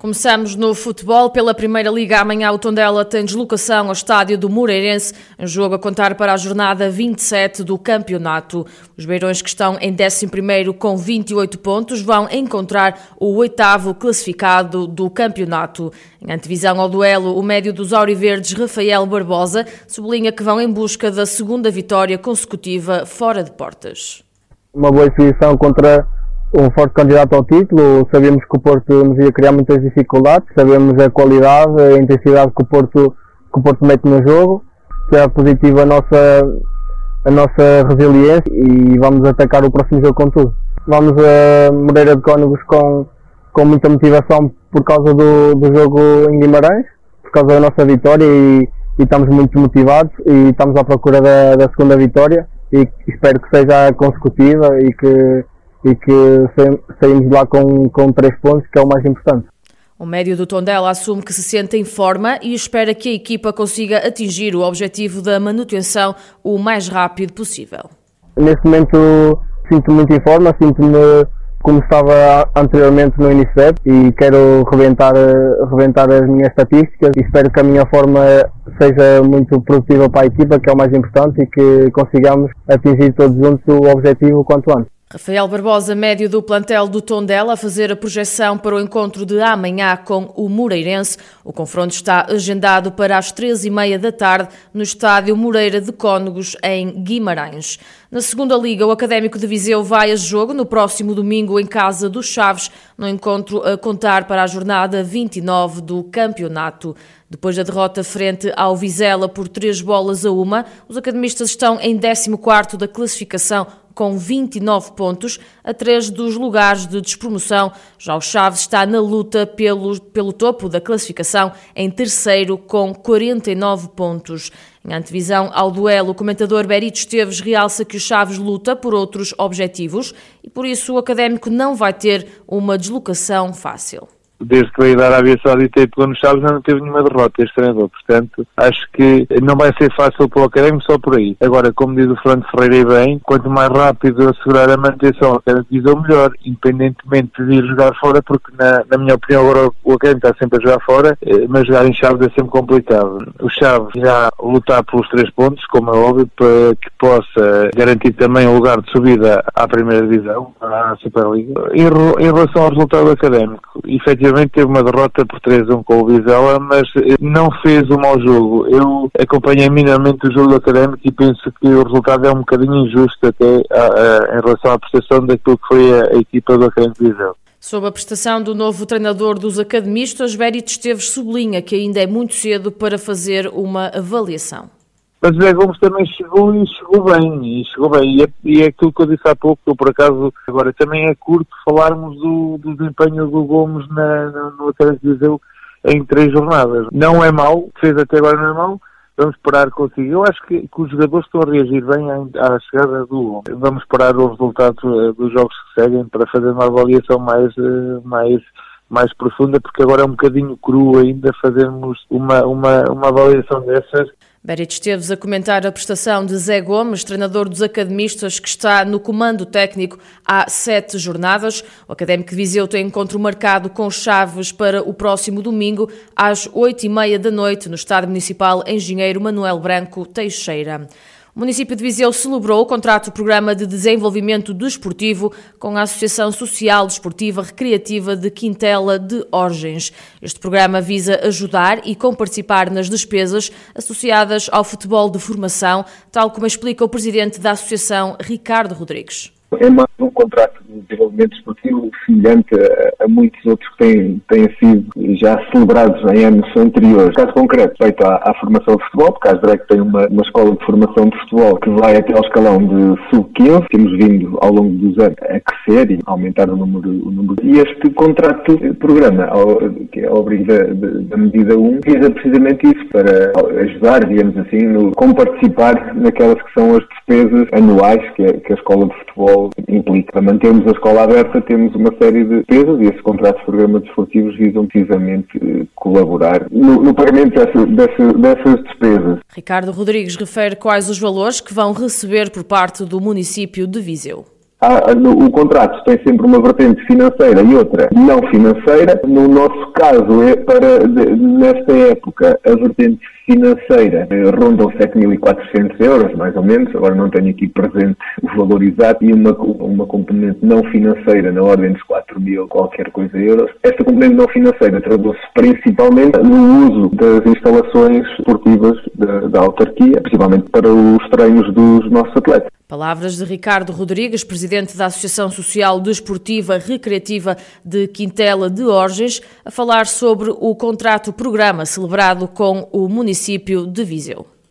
Começamos no futebol. Pela Primeira Liga, amanhã o Tondela tem deslocação ao estádio do Moreirense, um jogo a contar para a jornada 27 do campeonato. Os beirões que estão em 11º com 28 pontos vão encontrar o oitavo classificado do campeonato. Em antevisão ao duelo, o médio dos Auriverdes, Rafael Barbosa, sublinha que vão em busca da segunda vitória consecutiva fora de portas. Uma boa exibição contra um forte candidato ao título. Sabemos que o Porto nos ia criar muitas dificuldades, sabemos a qualidade, a intensidade que o Porto, que o Porto mete no jogo. Será positiva a nossa, a nossa resiliência e vamos atacar o próximo jogo com tudo. Vamos a Moreira de Cónegos com, com muita motivação por causa do, do jogo em Guimarães, por causa da nossa vitória e, e estamos muito motivados e estamos à procura da, da segunda vitória e espero que seja consecutiva e que e que saímos lá com, com três pontos, que é o mais importante. O médio do Tondela assume que se sente em forma e espera que a equipa consiga atingir o objetivo da manutenção o mais rápido possível. Neste momento sinto-me muito em forma, sinto-me como estava anteriormente no início da e quero reventar, reventar as minhas estatísticas e espero que a minha forma seja muito produtiva para a equipa, que é o mais importante, e que consigamos atingir todos juntos o objetivo quanto antes. Rafael Barbosa, médio do plantel do Tondela, a fazer a projeção para o encontro de amanhã com o Moreirense. O confronto está agendado para as três e meia da tarde no estádio Moreira de Cónegos, em Guimarães. Na segunda liga, o Académico de Viseu vai a jogo no próximo domingo em casa dos Chaves, no encontro a contar para a jornada 29 do campeonato. Depois da derrota frente ao Vizela por três bolas a uma, os academistas estão em 14º da classificação com 29 pontos, a três dos lugares de despromoção. Já o Chaves está na luta pelo, pelo topo da classificação, em terceiro, com 49 pontos. Em antevisão ao duelo, o comentador Berito Esteves realça que o Chaves luta por outros objetivos e por isso o académico não vai ter uma deslocação fácil desde que veio da Arábia Saudita e pegou nos Chaves, não teve nenhuma derrota este treinador. Portanto, acho que não vai ser fácil para o Académico só por aí. Agora, como diz o Fernando Ferreira e bem, quanto mais rápido assegurar a manutenção Académico divisão, melhor, independentemente de ir jogar fora, porque na, na minha opinião agora o Académico está sempre a jogar fora, eh, mas jogar em Chaves é sempre complicado. O Chaves já lutar pelos três pontos, como é óbvio, para que possa garantir também o lugar de subida à primeira divisão, à Superliga. Em, em relação ao resultado do Académico, efetivamente efetivamente teve uma derrota por 3-1 com o Vizela, mas não fez um mau jogo. Eu acompanhei minimamente o jogo Académico e penso que o resultado é um bocadinho injusto até a, a, em relação à prestação daquilo que foi a, a equipa do Académico Vizela. Sob a prestação do novo treinador dos academistas, Berito Esteves sublinha que ainda é muito cedo para fazer uma avaliação. Mas o Zé Gomes também chegou e chegou bem, e chegou bem. E é, e é aquilo que eu disse há pouco, eu por acaso, agora também é curto falarmos do, do desempenho do Gomes na, no, no Atlético de Viseu em três jornadas. Não é mau, fez até agora não é mau, vamos esperar consigo. Eu acho que, que, os jogadores estão a reagir bem à, à chegada do Vamos esperar os resultados uh, dos jogos que seguem para fazer uma avaliação mais, uh, mais, mais profunda, porque agora é um bocadinho cru ainda fazermos uma, uma, uma avaliação dessas Berit Esteves a comentar a prestação de Zé Gomes, treinador dos academistas, que está no comando técnico há sete jornadas. O Académico de Viseu tem encontro marcado com Chaves para o próximo domingo, às oito e meia da noite, no Estádio Municipal Engenheiro Manuel Branco Teixeira. O município de Viseu celebrou o contrato Programa de Desenvolvimento Desportivo com a Associação Social Desportiva Recreativa de Quintela de Orgens. Este programa visa ajudar e comparticipar nas despesas associadas ao futebol de formação, tal como explica o presidente da Associação, Ricardo Rodrigues. É mais um contrato de desenvolvimento esportivo semelhante a, a, muitos outros que têm, têm sido já celebrados em anos anteriores. Caso concreto, feito à, à formação de futebol, porque a Asdrec tem uma, uma escola de formação de futebol que vai até ao escalão de sub-15. Temos vindo ao longo dos anos a crescer e a aumentar o número. O número. E este contrato, programa, ao, que é ao abrigo da, da, medida 1, visa precisamente isso, para ajudar, digamos assim, no, como participar naquelas que são as despesas anuais que a, que a escola de futebol implica. Mantermos a escola aberta temos uma série de despesas e esses contratos de programas desportivos visam precisamente eh, colaborar no, no pagamento dessa, dessa, dessas despesas. Ricardo Rodrigues refere quais os valores que vão receber por parte do município de Viseu. Ah, no, o contrato tem sempre uma vertente financeira e outra não financeira. No nosso caso, é para, de, nesta época, a vertente financeira eh, os 7.400 euros, mais ou menos. Agora não tenho aqui presente o valor exato. E uma, uma componente não financeira na ordem dos 4.000 qualquer coisa euros. Esta componente não financeira traduz-se principalmente no uso das instalações esportivas da, da autarquia, principalmente para os treinos dos nossos atletas. Palavras de Ricardo Rodrigues, presidente da Associação Social Desportiva Recreativa de Quintela de Orges, a falar sobre o contrato-programa celebrado com o município de Viseu.